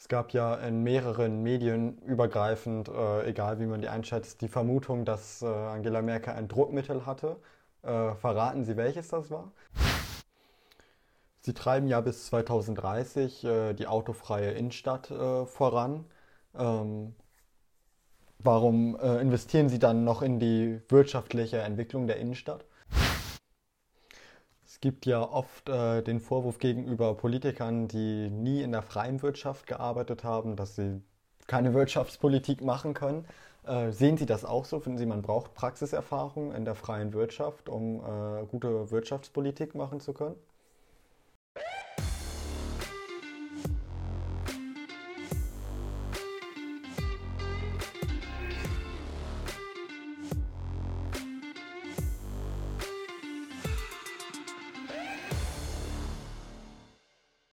Es gab ja in mehreren Medien übergreifend, äh, egal wie man die einschätzt, die Vermutung, dass äh, Angela Merkel ein Druckmittel hatte. Äh, verraten Sie, welches das war? Sie treiben ja bis 2030 äh, die autofreie Innenstadt äh, voran. Ähm, warum äh, investieren Sie dann noch in die wirtschaftliche Entwicklung der Innenstadt? Es gibt ja oft äh, den Vorwurf gegenüber Politikern, die nie in der freien Wirtschaft gearbeitet haben, dass sie keine Wirtschaftspolitik machen können. Äh, sehen Sie das auch so? Finden Sie, man braucht Praxiserfahrung in der freien Wirtschaft, um äh, gute Wirtschaftspolitik machen zu können?